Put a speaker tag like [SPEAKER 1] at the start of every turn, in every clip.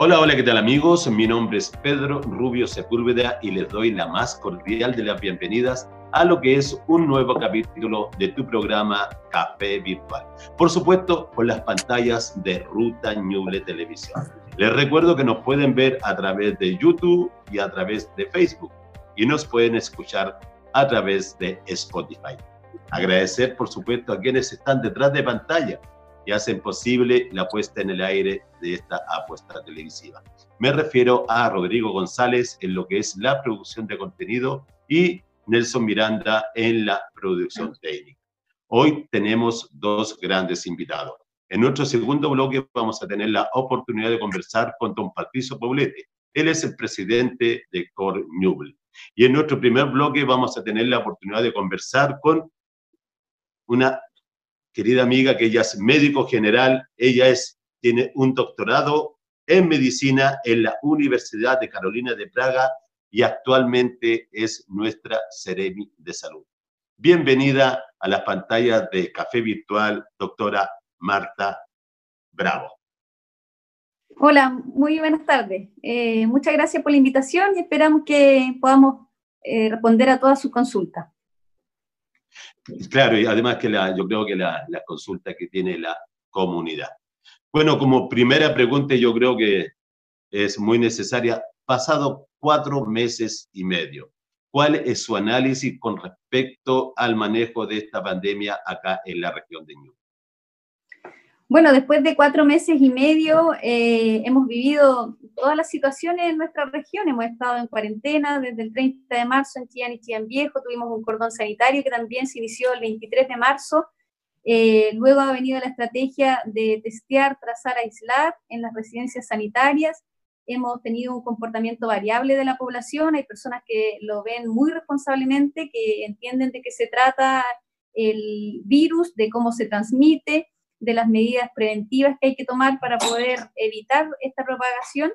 [SPEAKER 1] Hola, hola, ¿qué tal amigos? Mi nombre es Pedro Rubio Sepúlveda y les doy la más cordial de las bienvenidas a lo que es un nuevo capítulo de tu programa Café Virtual. Por supuesto, con las pantallas de Ruta Ñuble Televisión. Les recuerdo que nos pueden ver a través de YouTube y a través de Facebook y nos pueden escuchar a través de Spotify. Agradecer, por supuesto, a quienes están detrás de pantalla y hacen posible la puesta en el aire de esta apuesta televisiva. Me refiero a Rodrigo González en lo que es la producción de contenido y Nelson Miranda en la producción técnica. Hoy tenemos dos grandes invitados. En nuestro segundo bloque vamos a tener la oportunidad de conversar con don Patricio Poblete. Él es el presidente de Cor Newell. Y en nuestro primer bloque vamos a tener la oportunidad de conversar con una querida amiga que ella es médico general, ella es, tiene un doctorado en medicina en la Universidad de Carolina de Praga y actualmente es nuestra Ceremi de Salud. Bienvenida a las pantallas de Café Virtual, doctora Marta Bravo.
[SPEAKER 2] Hola, muy buenas tardes. Eh, muchas gracias por la invitación y esperamos que podamos eh, responder a todas sus consultas.
[SPEAKER 1] Claro, y además que la, yo creo que la, consulta que tiene la comunidad. Bueno, como primera pregunta, yo creo que es muy necesaria. Pasado cuatro meses y medio, ¿cuál es su análisis con respecto al manejo de esta pandemia acá en la región de Ñuble?
[SPEAKER 2] Bueno, después de cuatro meses y medio eh, hemos vivido todas las situaciones en nuestra región. Hemos estado en cuarentena desde el 30 de marzo en Chillán y Chillán Viejo. Tuvimos un cordón sanitario que también se inició el 23 de marzo. Eh, luego ha venido la estrategia de testear, trazar, aislar en las residencias sanitarias. Hemos tenido un comportamiento variable de la población. Hay personas que lo ven muy responsablemente, que entienden de qué se trata el virus, de cómo se transmite de las medidas preventivas que hay que tomar para poder evitar esta propagación.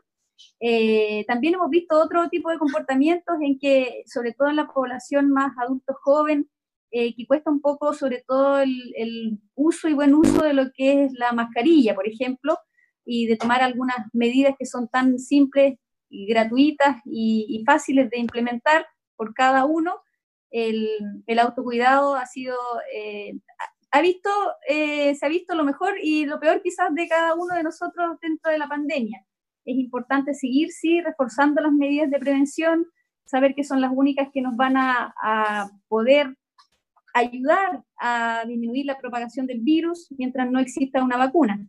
[SPEAKER 2] Eh, también hemos visto otro tipo de comportamientos en que, sobre todo en la población más adulto joven, eh, que cuesta un poco, sobre todo, el, uso y buen uso de lo que es la mascarilla, por ejemplo, y de tomar algunas medidas que son tan simples gratuitas y, fáciles de implementar por cada uno. El, autocuidado ha sido, eh, ha visto, eh, se ha visto lo mejor y lo peor quizás de cada uno de nosotros dentro de la pandemia. Es importante seguir, sí, reforzando las medidas de prevención, saber que son las únicas que nos van a, a poder ayudar a disminuir la propagación del virus mientras no exista una vacuna.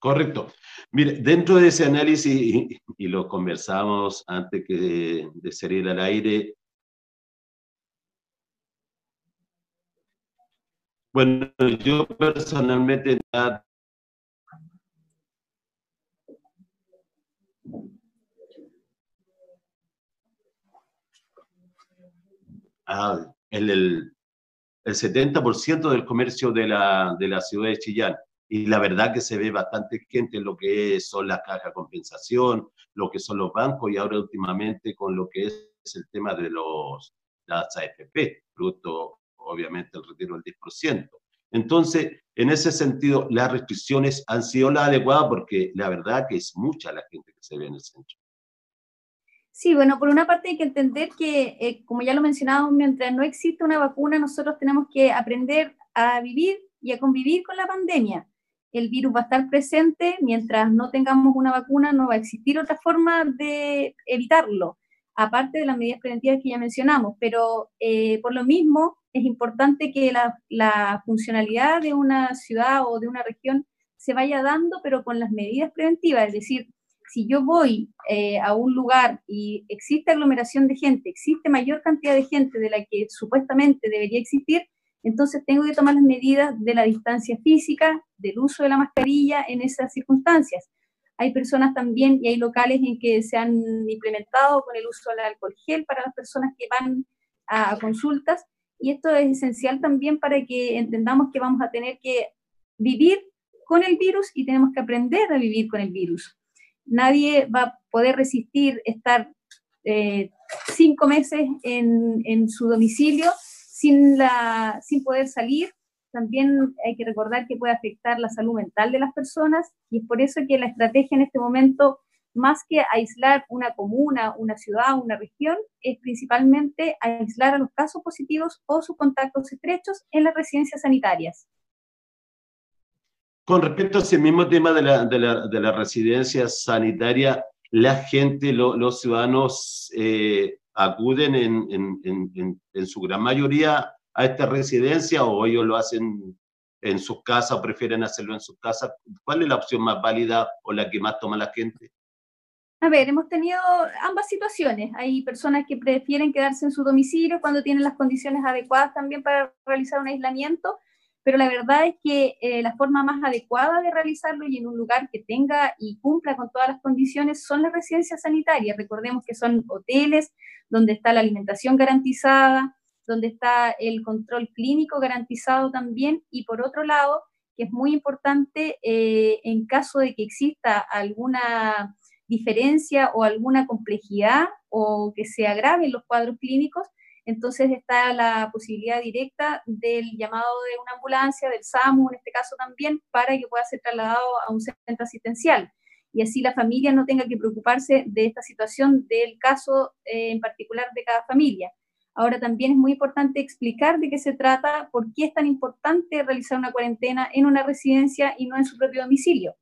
[SPEAKER 1] Correcto. Mire, dentro de ese análisis, y, y lo conversamos antes que de, de salir al aire, Bueno, yo personalmente ah, el, el, el 70% del comercio de la, de la ciudad de Chillán. Y la verdad que se ve bastante gente en lo que son las cajas de compensación, lo que son los bancos y ahora últimamente con lo que es el tema de los, las AFP, producto obviamente el retiro del 10%. Entonces, en ese sentido, las restricciones han sido las adecuadas porque la verdad que es mucha la gente que se ve en el centro.
[SPEAKER 2] Sí, bueno, por una parte hay que entender que, eh, como ya lo mencionábamos, mientras no existe una vacuna, nosotros tenemos que aprender a vivir y a convivir con la pandemia. El virus va a estar presente, mientras no tengamos una vacuna no va a existir otra forma de evitarlo, aparte de las medidas preventivas que ya mencionamos, pero eh, por lo mismo es importante que la, funcionalidad de una ciudad o de una región se vaya dando, pero con las medidas preventivas. Es decir, si yo voy eh, a un lugar y existe aglomeración de gente, existe mayor cantidad de gente de la que supuestamente debería existir, entonces tengo que tomar las medidas de la distancia física, del uso de la mascarilla en esas circunstancias. Hay personas también y hay locales en que se han implementado con el uso del alcohol gel para las personas que van a consultas y esto es esencial también para que entendamos que vamos a tener que vivir con el virus y tenemos que aprender a vivir con el virus. Nadie va a poder resistir estar eh, cinco meses en, en, su domicilio sin, la, sin poder salir también hay que recordar que puede afectar la salud mental de las personas y es por eso que la estrategia en este momento, más que aislar una comuna, una ciudad, una región, es principalmente aislar a los casos positivos o sus contactos estrechos en las residencias sanitarias.
[SPEAKER 1] Con respecto a ese mismo tema de la, de la, de la residencia sanitaria, la gente, los ciudadanos eh, acuden en, en, en, en, su gran mayoría a esta residencia o ellos lo hacen en sus casas o prefieren hacerlo en sus casas? ¿Cuál es la opción más válida o la que más toma la gente?
[SPEAKER 2] A ver, hemos tenido ambas situaciones. Hay personas que prefieren quedarse en su domicilio cuando tienen las condiciones adecuadas también para realizar un aislamiento, pero la verdad es que eh, la forma más adecuada de realizarlo y en un lugar que tenga y cumpla con todas las condiciones son las residencias sanitarias. Recordemos que son hoteles donde está la alimentación garantizada, donde está el control clínico garantizado también, y por otro lado, que es muy importante eh, en caso de que exista alguna diferencia o alguna complejidad o que se agraven los cuadros clínicos, entonces está la posibilidad directa del llamado de una ambulancia, del SAMU en este caso también, para que pueda ser trasladado a un centro asistencial. Y así la familia no tenga que preocuparse de esta situación del caso eh, en particular de cada familia. Ahora también es muy importante explicar de qué se trata, por qué es tan importante realizar una cuarentena en una residencia y no en su propio domicilio.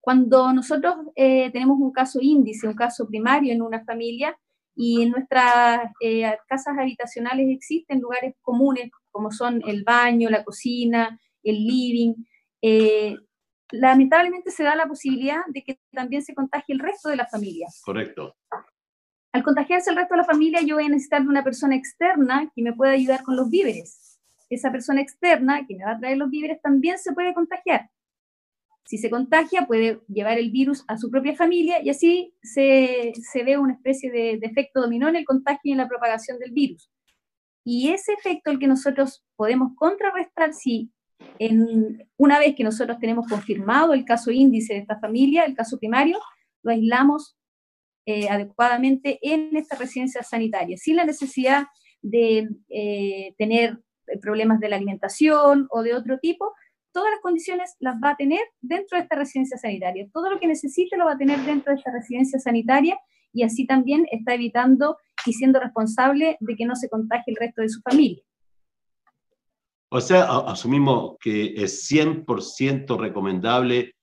[SPEAKER 2] Cuando nosotros eh, tenemos un caso índice, un caso primario en una familia, y en nuestras eh, casas habitacionales existen lugares comunes como son el baño, la cocina, el living, eh, lamentablemente se da la posibilidad de que también se contagie el resto de la familia.
[SPEAKER 1] Correcto.
[SPEAKER 2] Al contagiarse el resto de la familia, yo voy a necesitar de una persona externa que me pueda ayudar con los víveres. Esa persona externa que me va a traer los víveres también se puede contagiar. Si se contagia, puede llevar el virus a su propia familia y así se, se ve una especie de, de, efecto dominó en el contagio y en la propagación del virus. Y ese efecto el que nosotros podemos contrarrestar si en, una vez que nosotros tenemos confirmado el caso índice de esta familia, el caso primario, lo aislamos eh, adecuadamente en esta residencia sanitaria, sin la necesidad de eh, tener problemas de la alimentación o de otro tipo, todas las condiciones las va a tener dentro de esta residencia sanitaria. Todo lo que necesite lo va a tener dentro de esta residencia sanitaria y así también está evitando y siendo responsable de que no se contagie el resto de su familia.
[SPEAKER 1] O sea, asumimos que es 100% recomendable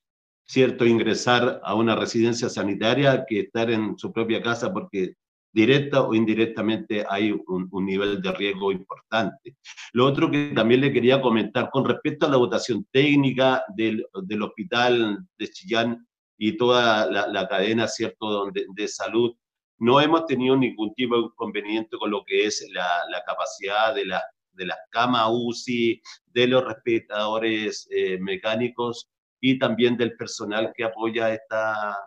[SPEAKER 1] ¿cierto?, ingresar a una residencia sanitaria que estar en su propia casa porque directa o indirectamente hay un, nivel de riesgo importante. Lo otro que también le quería comentar con respecto a la votación técnica del, del hospital de Chillán y toda la, cadena, ¿cierto?, de, salud, no hemos tenido ningún tipo de inconveniente con lo que es la, capacidad de, la, de las camas UCI, de los respiradores eh, mecánicos, y también del personal que apoya esta,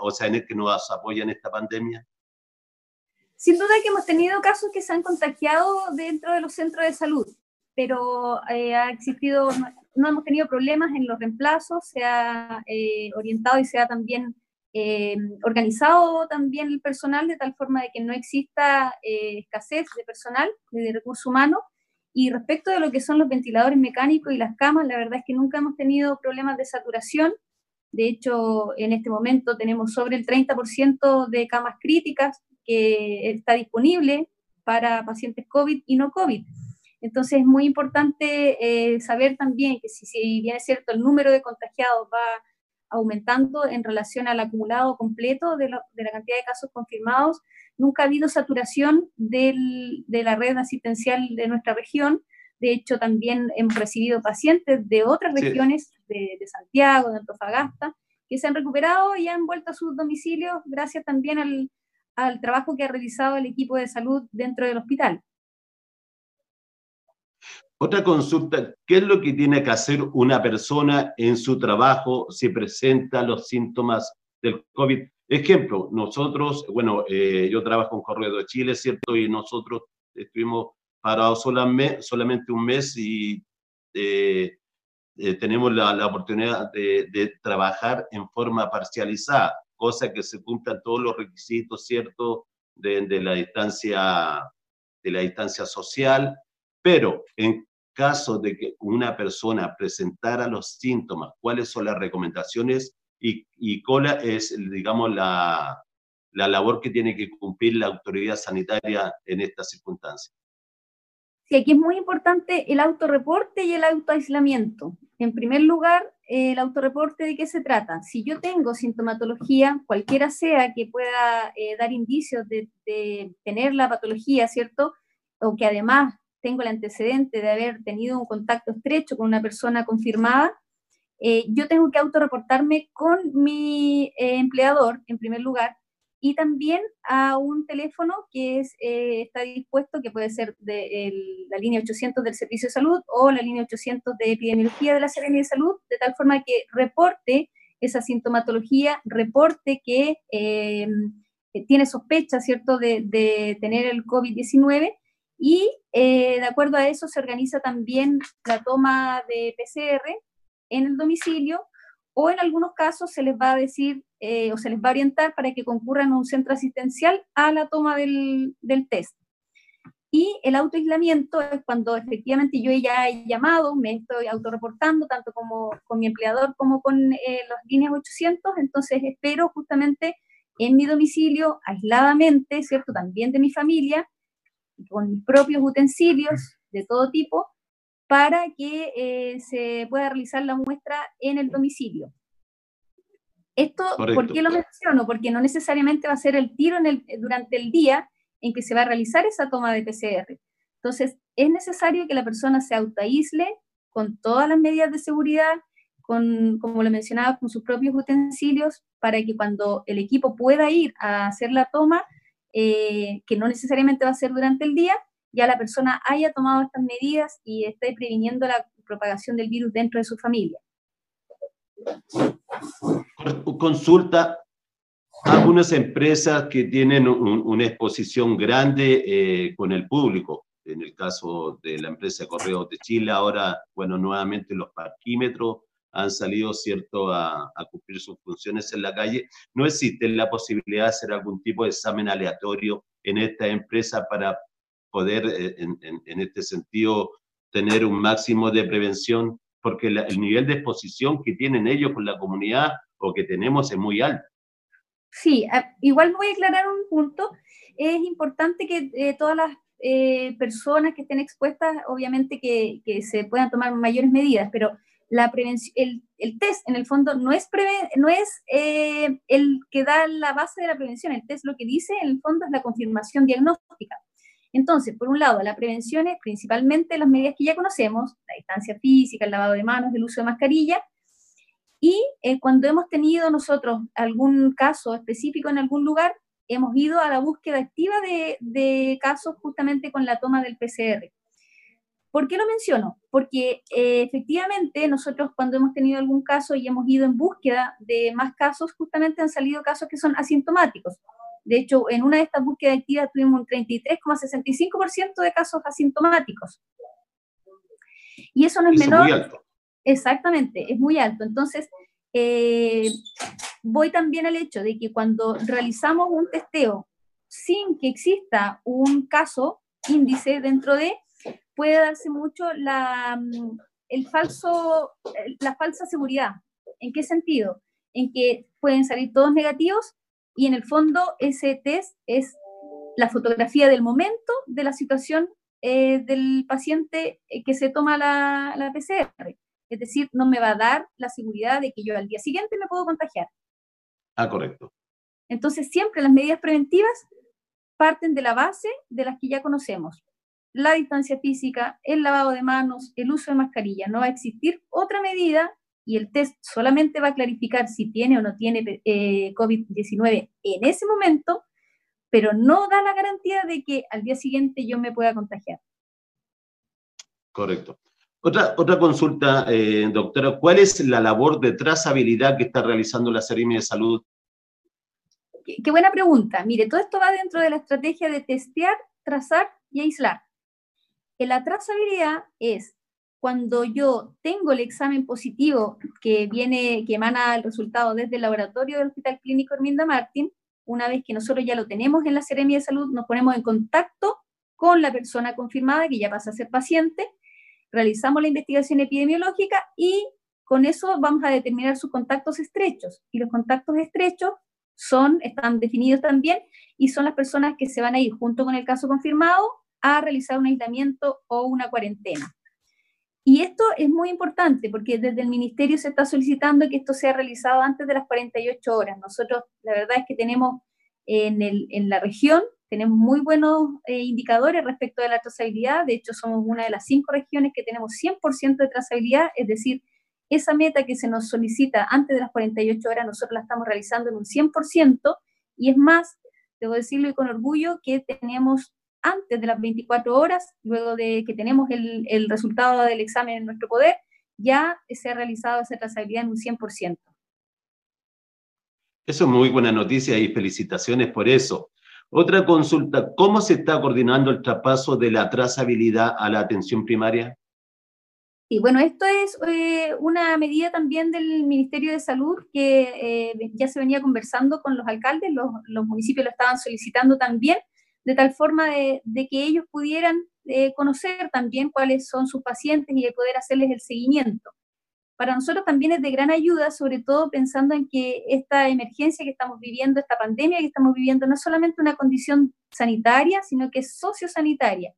[SPEAKER 1] o sea, que nos apoya en esta pandemia?
[SPEAKER 2] Sin duda que hemos tenido casos que se han contagiado dentro de los centros de salud, pero eh, ha existido, no hemos tenido problemas en los reemplazos, se ha eh, orientado y se ha también eh, organizado también el personal de tal forma de que no exista escasez de personal, de recursos humanos, y respecto de lo que son los ventiladores mecánicos y las camas, la verdad es que nunca hemos tenido problemas de saturación. De hecho, en este momento tenemos sobre el 30% de camas críticas que está disponible para pacientes COVID y no COVID. Entonces es muy importante eh, saber también que si, si bien es cierto el número de contagiados va aumentando en relación al acumulado completo de, lo, de la cantidad de casos confirmados, nunca ha habido saturación del, de la red asistencial de nuestra región. De hecho, también hemos recibido pacientes de otras regiones, de, de, Santiago, de Antofagasta, que se han recuperado y han vuelto a sus domicilios gracias también al, al trabajo que ha realizado el equipo de salud dentro del hospital.
[SPEAKER 1] Otra consulta, ¿qué es lo que tiene que hacer una persona en su trabajo si presenta los síntomas del COVID? Ejemplo, nosotros, bueno, eh, yo trabajo en Correo de Chile, ¿cierto? Y nosotros estuvimos parados solamente, solamente un mes y eh, eh, tenemos la, oportunidad de, trabajar en forma parcializada, cosa que se cumplan todos los requisitos, ¿cierto? De, de, la distancia, de la distancia social, pero en caso de que una persona presentara los síntomas, cuáles son las recomendaciones y, y cuál es, digamos, la, la labor que tiene que cumplir la autoridad sanitaria en estas circunstancias.
[SPEAKER 2] Sí, aquí es muy importante el autorreporte y el autoaislamiento. En primer lugar, el autorreporte de qué se trata. Si yo tengo sintomatología, cualquiera sea que pueda eh, dar indicios de, tener la patología, ¿cierto? O que además tengo el antecedente de haber tenido un contacto estrecho con una persona confirmada, eh, yo tengo que autorreportarme con mi eh, empleador, en primer lugar, y también a un teléfono que es, eh, está dispuesto, que puede ser de el, la línea 800 del Servicio de Salud o la línea 800 de Epidemiología de la Serenia de Salud, de tal forma que reporte esa sintomatología, reporte que eh, tiene sospecha, ¿cierto?, de, de tener el COVID-19 y eh, de acuerdo a eso se organiza también la toma de PCR en el domicilio o en algunos casos se les va a decir eh, o se les va a orientar para que concurran a un centro asistencial a la toma del, del test. Y el autoaislamiento es cuando efectivamente yo ya he llamado, me estoy autorreportando, tanto como con mi empleador como con eh, las líneas 800, entonces espero justamente en mi domicilio, aisladamente, ¿cierto? También de mi familia, con mis propios utensilios de todo tipo, para que eh, se pueda realizar la muestra en el domicilio. Esto, ¿por qué lo menciono? Porque no necesariamente va a ser el tiro en el, durante el día en que se va a realizar esa toma de PCR. Entonces, es necesario que la persona se autoaísle con todas las medidas de seguridad, con, como lo mencionaba, con sus propios utensilios, para que cuando el equipo pueda ir a hacer la toma, eh, que no necesariamente va a ser durante el día, ya la persona haya tomado estas medidas y esté previniendo la propagación del virus dentro de su familia.
[SPEAKER 1] Consulta algunas empresas que tienen una exposición grande eh, con el público. En el caso de la empresa Correos de Chile, ahora, bueno, nuevamente los parquímetros han salido, ¿cierto?, a, a, cumplir sus funciones en la calle. ¿No existe la posibilidad de hacer algún tipo de examen aleatorio en esta empresa para poder, eh, en, en, en, este sentido, tener un máximo de prevención, porque la, el nivel de exposición que tienen ellos con la comunidad o que tenemos es muy alto.
[SPEAKER 2] Sí, igual voy a aclarar un punto. Es importante que eh, todas las eh, personas que estén expuestas, obviamente que, que, se puedan tomar mayores medidas, pero la prevención, el, el, test en el fondo no es, preve, no es eh, el que da la base de la prevención, el test lo que dice en el fondo es la confirmación diagnóstica. Entonces, por un lado, la prevención es principalmente las medidas que ya conocemos, la distancia física, el lavado de manos, el uso de mascarilla, y eh, cuando hemos tenido nosotros algún caso específico en algún lugar, hemos ido a la búsqueda activa de, casos justamente con la toma del PCR. ¿Por qué lo menciono? Porque eh, efectivamente nosotros cuando hemos tenido algún caso y hemos ido en búsqueda de más casos, justamente han salido casos que son asintomáticos. De hecho, en una de estas búsquedas activas tuvimos un 33,65% de casos asintomáticos. Y eso no es, menor.
[SPEAKER 1] Es muy alto.
[SPEAKER 2] Exactamente, es muy alto. Entonces, eh, voy también al hecho de que cuando realizamos un testeo sin que exista un caso índice dentro de, puede darse mucho la, el falso, la falsa seguridad. ¿En qué sentido? En que pueden salir todos negativos y en el fondo ese test es la fotografía del momento de la situación eh, del paciente eh, que se toma la, la, PCR. Es decir, no me va a dar la seguridad de que yo al día siguiente me puedo contagiar.
[SPEAKER 1] Ah, correcto.
[SPEAKER 2] Entonces, siempre las medidas preventivas parten de la base de las que ya conocemos. La distancia física, el lavado de manos, el uso de mascarilla. No va a existir otra medida y el test solamente va a clarificar si tiene o no tiene eh, COVID-19 en ese momento, pero no da la garantía de que al día siguiente yo me pueda contagiar.
[SPEAKER 1] Correcto. Otra, otra consulta, eh, doctora, ¿cuál es la labor de trazabilidad que está realizando la Seremi de Salud?
[SPEAKER 2] Qué, qué buena pregunta. Mire, todo esto va dentro de la estrategia de testear, trazar y aislar. Que la trazabilidad es cuando yo tengo el examen positivo que viene, que emana el resultado desde el laboratorio del Hospital Clínico Herminda Martín, una vez que nosotros ya lo tenemos en la Seremia de Salud, nos ponemos en contacto con la persona confirmada que ya pasa a ser paciente realizamos la investigación epidemiológica y con eso vamos a determinar sus contactos estrechos. Y los contactos estrechos son, están definidos también y son las personas que se van a ir junto con el caso confirmado a realizar un aislamiento o una cuarentena. Y esto es muy importante porque desde el ministerio se está solicitando que esto sea realizado antes de las 48 horas. Nosotros, la verdad es que tenemos en, el, en la región, tenemos muy buenos eh, indicadores respecto de la trazabilidad. De hecho, somos una de las cinco regiones que tenemos 100% de trazabilidad, es decir, esa meta que se nos solicita antes de las 48 horas, nosotros la estamos realizando en un 100%, y es más, debo decirlo y con orgullo, que tenemos antes de las 24 horas, luego de que tenemos el, el resultado del examen en nuestro poder, ya se ha realizado esa trazabilidad en un 100%.
[SPEAKER 1] Eso es muy buena noticia y felicitaciones por eso. Otra consulta, ¿cómo se está coordinando el traspaso de la trazabilidad a la atención primaria?
[SPEAKER 2] Y bueno, esto es eh, una medida también del Ministerio de Salud que eh, ya se venía conversando con los alcaldes, los, los, municipios lo estaban solicitando también, de tal forma de, que ellos pudieran eh, conocer también cuáles son sus pacientes y de poder hacerles el seguimiento. Para nosotros también es de gran ayuda, sobre todo pensando en que esta emergencia que estamos viviendo, esta pandemia que estamos viviendo, no es solamente una condición sanitaria, sino que es sociosanitaria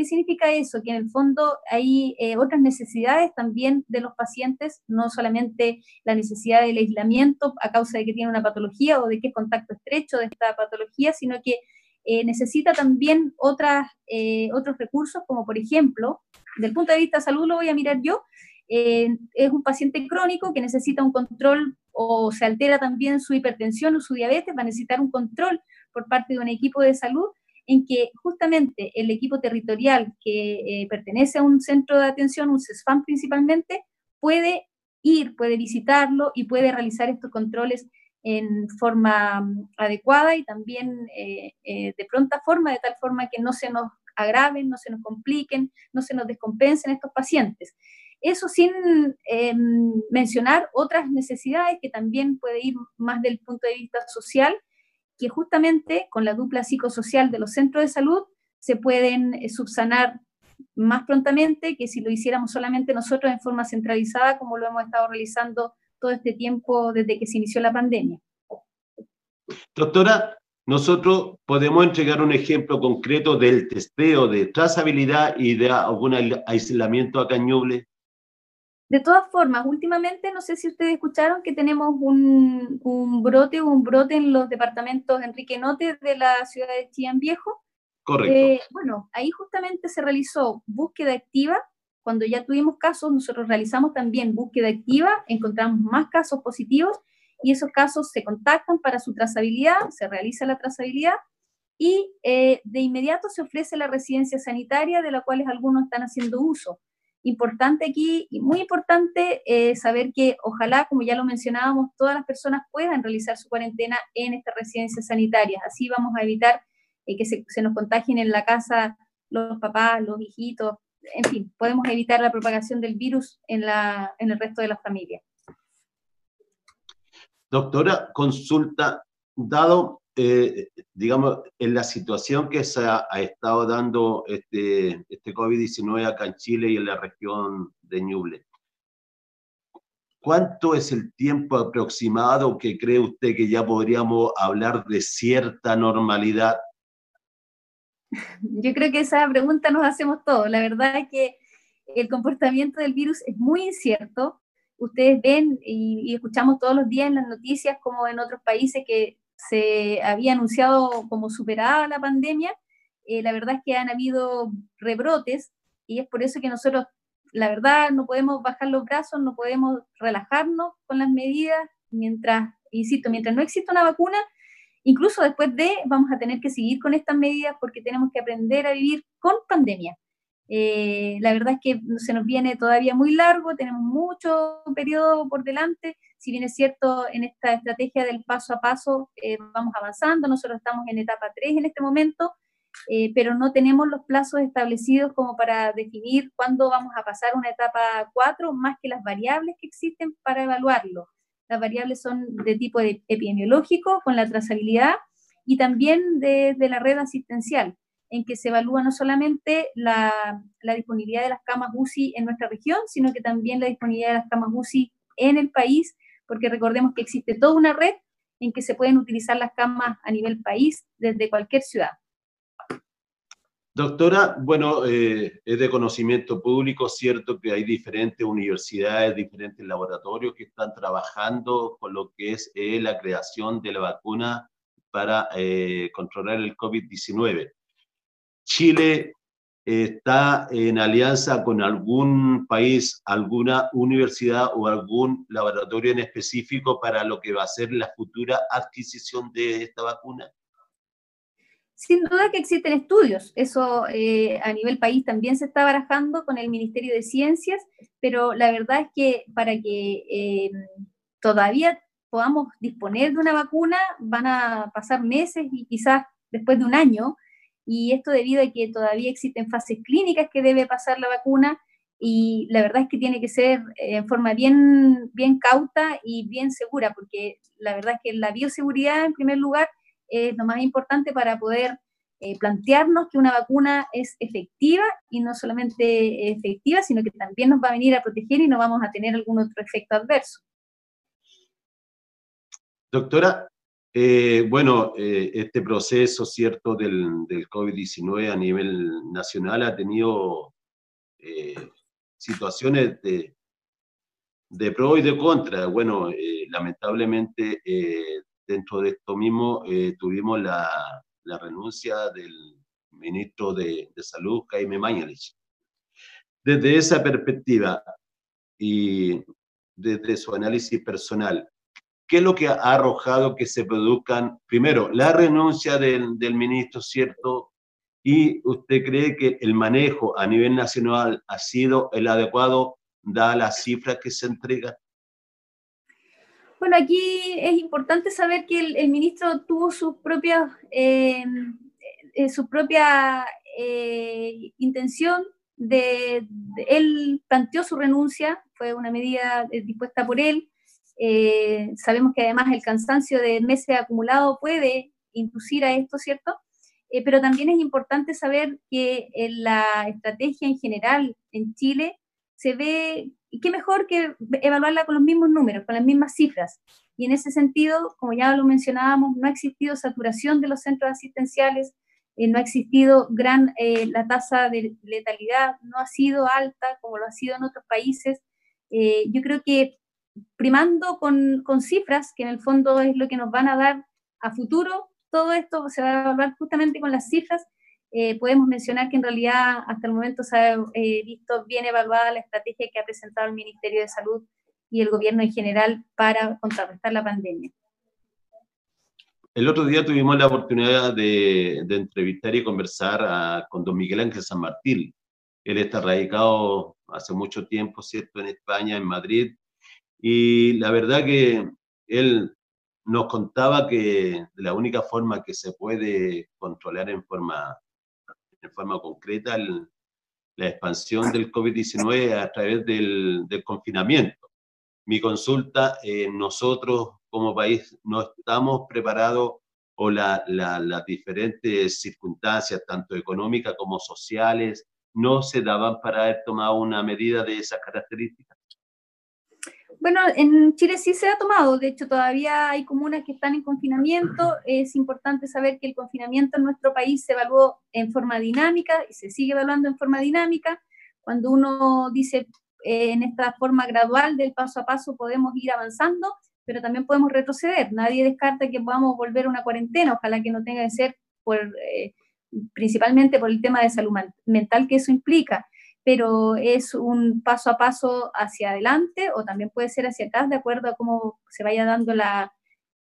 [SPEAKER 2] ¿Qué significa eso? Que en el fondo hay eh, otras necesidades también de los pacientes, no solamente la necesidad del aislamiento a causa de que tiene una patología o de que es contacto estrecho de esta patología, sino que eh, necesita también otras, eh, otros recursos, como por ejemplo, del punto de vista de salud lo voy a mirar yo, es un paciente crónico que necesita un control o se altera también su hipertensión o su diabetes, va a necesitar un control por parte de un equipo de salud en que justamente el equipo territorial que eh, pertenece a un centro de atención, un CESFAM principalmente, puede ir, puede visitarlo y puede realizar estos controles en forma mm, adecuada y también eh, eh, de pronta forma, de tal forma que no se nos agraven, no se nos compliquen, no se nos descompensen estos pacientes. Eso sin em, mencionar otras necesidades que también puede ir más del punto de vista social que justamente con la dupla psicosocial de los centros de salud se pueden eh, subsanar más prontamente que si lo hiciéramos solamente nosotros en forma centralizada, como lo hemos estado realizando todo este tiempo desde que se inició la pandemia.
[SPEAKER 1] Doctora, nosotros podemos entregar un ejemplo concreto del testeo de trazabilidad y de algún aislamiento acá en Ñuble.
[SPEAKER 2] De todas formas, últimamente, no sé si ustedes escucharon que tenemos un, un brote, un brote en los departamentos Enrique Note de la ciudad de Chillán Viejo.
[SPEAKER 1] Correcto. Eh,
[SPEAKER 2] bueno, ahí justamente se realizó búsqueda activa. Cuando ya tuvimos casos, nosotros realizamos también búsqueda activa, encontramos más casos positivos y esos casos se contactan para su trazabilidad, se realiza la trazabilidad y eh, de inmediato se ofrece la residencia sanitaria de la cual algunos están haciendo uso importante aquí y muy importante eh, saber que ojalá, como ya lo mencionábamos, todas las personas puedan realizar su cuarentena en estas residencias sanitarias. Así vamos a evitar eh, que se, nos contagien en la casa los papás, los hijitos, en fin, podemos evitar la propagación del virus en, la, en el resto de la familia.
[SPEAKER 1] Doctora, consulta, dado eh, digamos, en la situación que se ha, estado dando este, este COVID-19 acá en Chile y en la región de Ñuble, ¿cuánto es el tiempo aproximado que cree usted que ya podríamos hablar de cierta normalidad?
[SPEAKER 2] Yo creo que esa pregunta nos hacemos todos. La verdad es que el comportamiento del virus es muy incierto. Ustedes ven y, y escuchamos todos los días en las noticias como en otros países que se había anunciado como superada la pandemia, eh, la verdad es que han habido rebrotes y es por eso que nosotros, la verdad, no podemos bajar los brazos, no podemos relajarnos con las medidas mientras, insisto, mientras no exista una vacuna, incluso después de, vamos a tener que seguir con estas medidas porque tenemos que aprender a vivir con pandemia. Eh, la verdad es que se nos viene todavía muy largo, tenemos mucho periodo por delante. Si bien es cierto, en esta estrategia del paso a paso eh, vamos avanzando, nosotros estamos en etapa 3 en este momento, eh, pero no tenemos los plazos establecidos como para definir cuándo vamos a pasar a una etapa 4, más que las variables que existen para evaluarlo. Las variables son de tipo epidemiológico, con la trazabilidad, y también de, la red asistencial en que se evalúa no solamente la, la, disponibilidad de las camas UCI en nuestra región, sino que también la disponibilidad de las camas UCI en el país, porque recordemos que existe toda una red en que se pueden utilizar las camas a nivel país desde cualquier ciudad.
[SPEAKER 1] Doctora, bueno, eh, es de conocimiento público, cierto que hay diferentes universidades, diferentes laboratorios que están trabajando con lo que es eh, la creación de la vacuna para eh, controlar el COVID-19. Chile está en alianza con algún país, alguna universidad o algún laboratorio en específico para lo que va a ser la futura adquisición de esta vacuna?
[SPEAKER 2] Sin duda que existen estudios, eso eh, a nivel país también se está barajando con el Ministerio de Ciencias, pero la verdad es que para que eh, todavía podamos disponer de una vacuna van a pasar meses y quizás después de un año, y esto debido a que todavía existen fases clínicas que debe pasar la vacuna y la verdad es que tiene que ser eh, en forma bien, bien cauta y bien segura, porque la verdad es que la bioseguridad en primer lugar es lo más importante para poder eh, plantearnos que una vacuna es efectiva y no solamente efectiva, sino que también nos va a venir a proteger y no vamos a tener algún otro efecto adverso.
[SPEAKER 1] Doctora, eh, bueno, eh, este proceso, ¿cierto?, del, del COVID-19 a nivel nacional ha tenido situaciones de, de pro y de contra. Bueno, lamentablemente dentro de esto mismo eh, tuvimos la, la, renuncia del ministro de, de Salud, Jaime Mañalich. Desde esa perspectiva y desde su análisis personal, ¿qué es lo que ha arrojado que se produzcan, primero, la renuncia del, del ministro, ¿cierto? ¿Y usted cree que el manejo a nivel nacional ha sido el adecuado, da las cifras que se entregan?
[SPEAKER 2] Bueno, aquí es importante saber que el, ministro tuvo sus propias, eh, eh, su propia eh, intención de, él planteó su renuncia, fue una medida dispuesta por él. sabemos que además el cansancio de meses acumulado puede inducir a esto, ¿cierto? pero también es importante saber que en la estrategia en general en Chile se ve y qué mejor que evaluarla con los mismos números, con las mismas cifras. Y en ese sentido, como ya lo mencionábamos, no ha existido saturación de los centros asistenciales, eh, no ha existido gran, eh, la tasa de letalidad no ha sido alta como lo ha sido en otros países. Eh, yo creo que primando con, con cifras, que en el fondo es lo que nos van a dar a futuro, todo esto se va a evaluar justamente con las cifras eh, podemos mencionar que en realidad hasta el momento se ha eh, visto bien evaluada la estrategia que ha presentado el Ministerio de Salud y el gobierno en general para contrarrestar la pandemia.
[SPEAKER 1] El otro día tuvimos la oportunidad de, entrevistar y conversar con don Miguel Ángel San Martín. Él está radicado hace mucho tiempo, ¿cierto?, en España, en Madrid. Y la verdad que él nos contaba que la única forma que se puede controlar en forma de forma concreta la expansión del COVID-19 a través del, confinamiento. Mi consulta, eh, nosotros como país no estamos preparados o las diferentes circunstancias, tanto económicas como sociales, no se daban para haber tomado una medida de esas características.
[SPEAKER 2] Bueno, en Chile sí se ha tomado, de hecho todavía hay comunas que están en confinamiento. Es importante saber que el confinamiento en nuestro país se evaluó en forma dinámica y se sigue evaluando en forma dinámica. Cuando uno dice eh, en esta forma gradual del paso a paso podemos ir avanzando, pero también podemos retroceder. Nadie descarta que podamos volver a una cuarentena, ojalá que no tenga que ser por, eh, principalmente por el tema de salud mental que eso implica pero es un paso a paso hacia adelante o también puede ser hacia atrás de acuerdo a cómo se vaya dando la,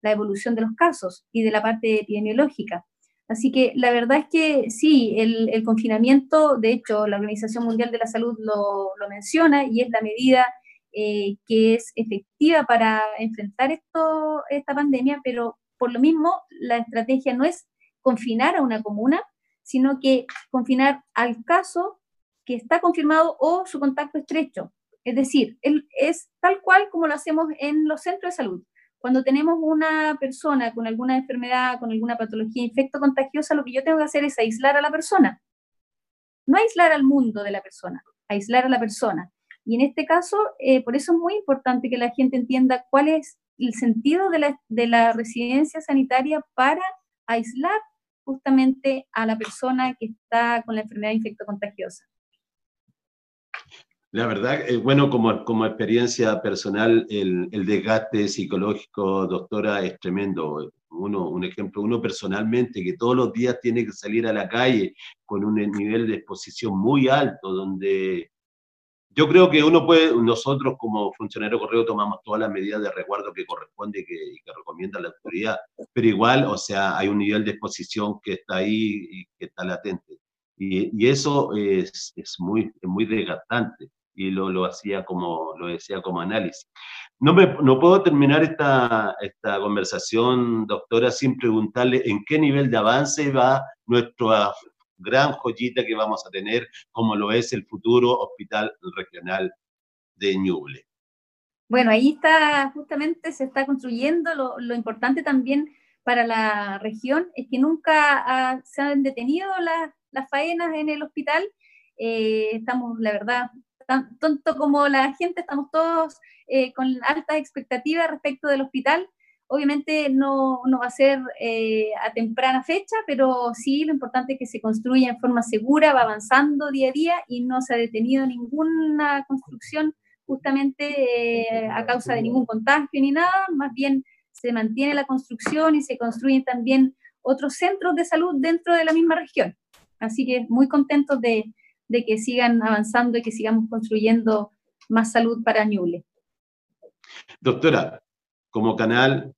[SPEAKER 2] la evolución de los casos y de la parte epidemiológica. Así que la verdad es que sí, el, el confinamiento, de hecho, la Organización Mundial de la Salud lo, lo menciona y es la medida eh, que es efectiva para enfrentar esto, esta pandemia, pero por lo mismo la estrategia no es confinar a una comuna, sino que confinar al caso que está confirmado o su contacto estrecho. Es decir, es tal cual como lo hacemos en los centros de salud. Cuando tenemos una persona con alguna enfermedad, con alguna patología infecto contagiosa, lo que yo tengo que hacer es aislar a la persona. No aislar al mundo de la persona, aislar a la persona. Y en este caso, eh, por eso es muy importante que la gente entienda cuál es el sentido de la, de la residencia sanitaria para aislar justamente a la persona que está con la enfermedad infectocontagiosa.
[SPEAKER 1] La verdad, eh, bueno, como, como experiencia personal, el, el, desgaste psicológico, doctora, es tremendo. Uno, un ejemplo, uno personalmente que todos los días tiene que salir a la calle con un nivel de exposición muy alto, donde yo creo que uno puede, nosotros como funcionario correo tomamos todas las medidas de resguardo que corresponde y que, que, recomienda la autoridad, pero igual, o sea, hay un nivel de exposición que está ahí y que está latente. Y, y eso es, es, muy, es muy desgastante y lo, lo hacía como, lo decía como análisis. No, me, no puedo terminar esta, esta conversación, doctora, sin preguntarle en qué nivel de avance va nuestra gran joyita que vamos a tener, como lo es el futuro Hospital Regional de Ñuble.
[SPEAKER 2] Bueno, ahí está, justamente se está construyendo, lo, lo importante también para la región es que nunca ha, se han detenido las, las faenas en el hospital. Eh, estamos, la verdad, tan tonto como la gente, estamos todos eh, con altas expectativas respecto del hospital. Obviamente no, no va a ser eh, a temprana fecha, pero sí lo importante es que se construya en forma segura, va avanzando día a día y no se ha detenido ninguna construcción justamente eh, a causa de ningún contagio ni nada, más bien se mantiene la construcción y se construyen también otros centros de salud dentro de la misma región. Así que muy contentos de, de que sigan avanzando y que sigamos construyendo más salud para Ñuble.
[SPEAKER 1] Doctora, como canal,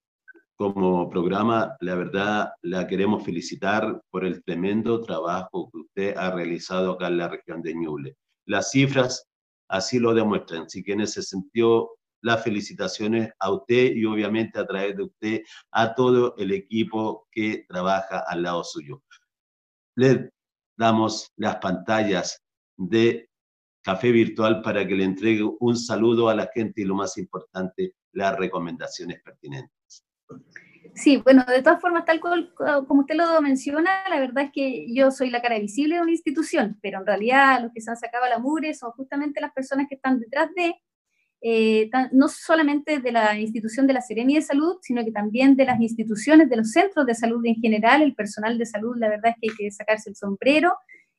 [SPEAKER 1] como programa, la verdad la queremos felicitar por el tremendo trabajo que usted ha realizado acá en la región de Ñuble. Las cifras así lo demuestran, así que en ese sentido las felicitaciones a usted y obviamente a través de usted a todo el equipo que trabaja al lado suyo. Le damos las pantallas de Café Virtual para que le entregue un saludo a la gente y lo más importante, las recomendaciones pertinentes.
[SPEAKER 2] Sí, bueno, de todas formas, tal como usted lo menciona, la verdad es que yo soy la cara visible de una institución, pero en realidad los que se han sacado la mugre son justamente las personas que están detrás de, eh, no solamente de la institución de la Serenia de Salud, sino que también de las instituciones, de los centros de salud en general, el personal de salud, la verdad es que hay que sacarse el sombrero,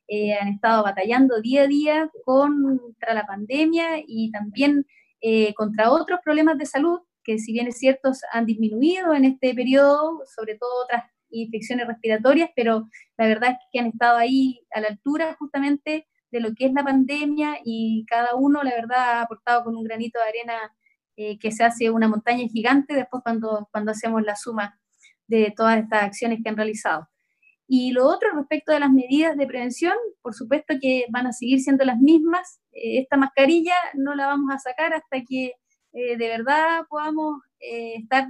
[SPEAKER 2] eh, han estado batallando día a día contra la pandemia y también eh, contra otros problemas de salud que si bien es cierto han disminuido en este periodo, sobre todo otras infecciones respiratorias, pero la verdad es que han estado ahí a la altura justamente de lo que es la pandemia y cada uno, la verdad, ha aportado con un granito de arena eh, que se hace una montaña gigante después cuando, cuando hacemos la suma de todas estas acciones que han realizado. Y lo otro respecto de las medidas de prevención, por supuesto que van a seguir siendo las mismas. Eh, esta mascarilla no la vamos a sacar hasta que eh, de verdad podamos eh, estar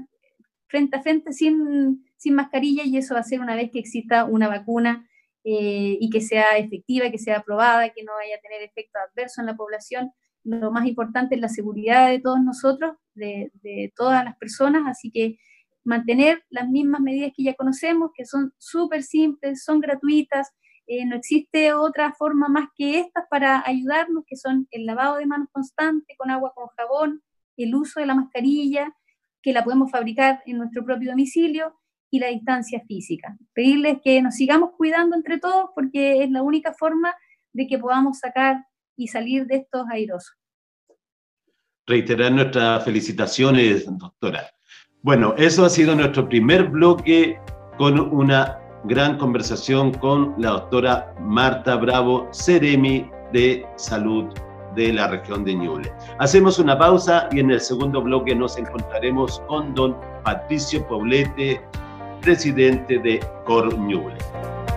[SPEAKER 2] frente a frente sin, sin mascarilla y eso va a ser una vez que exista una vacuna y que sea efectiva, que sea aprobada, que no vaya a tener efecto adverso en la población. Lo más importante es la seguridad de todos nosotros, de, de todas las personas, así que mantener las mismas medidas que ya conocemos, que son súper simples, son gratuitas, eh, no existe otra forma más que estas para ayudarnos, que son el lavado de manos constante con agua con jabón, el uso de la mascarilla, que la podemos fabricar en nuestro propio domicilio, y la distancia física. Pedirles que nos sigamos cuidando entre todos porque es la única forma de que podamos sacar y salir de estos airosos.
[SPEAKER 1] Reiterar nuestras felicitaciones, doctora. Bueno, eso ha sido nuestro primer bloque con una gran conversación con la doctora Marta Bravo, Ceremi de Salud de la región de Ñuble. Hacemos una pausa y en el segundo bloque nos encontraremos con don Patricio Poblete, presidente de Cor Ñuble.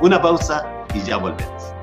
[SPEAKER 1] Una pausa y ya volvemos.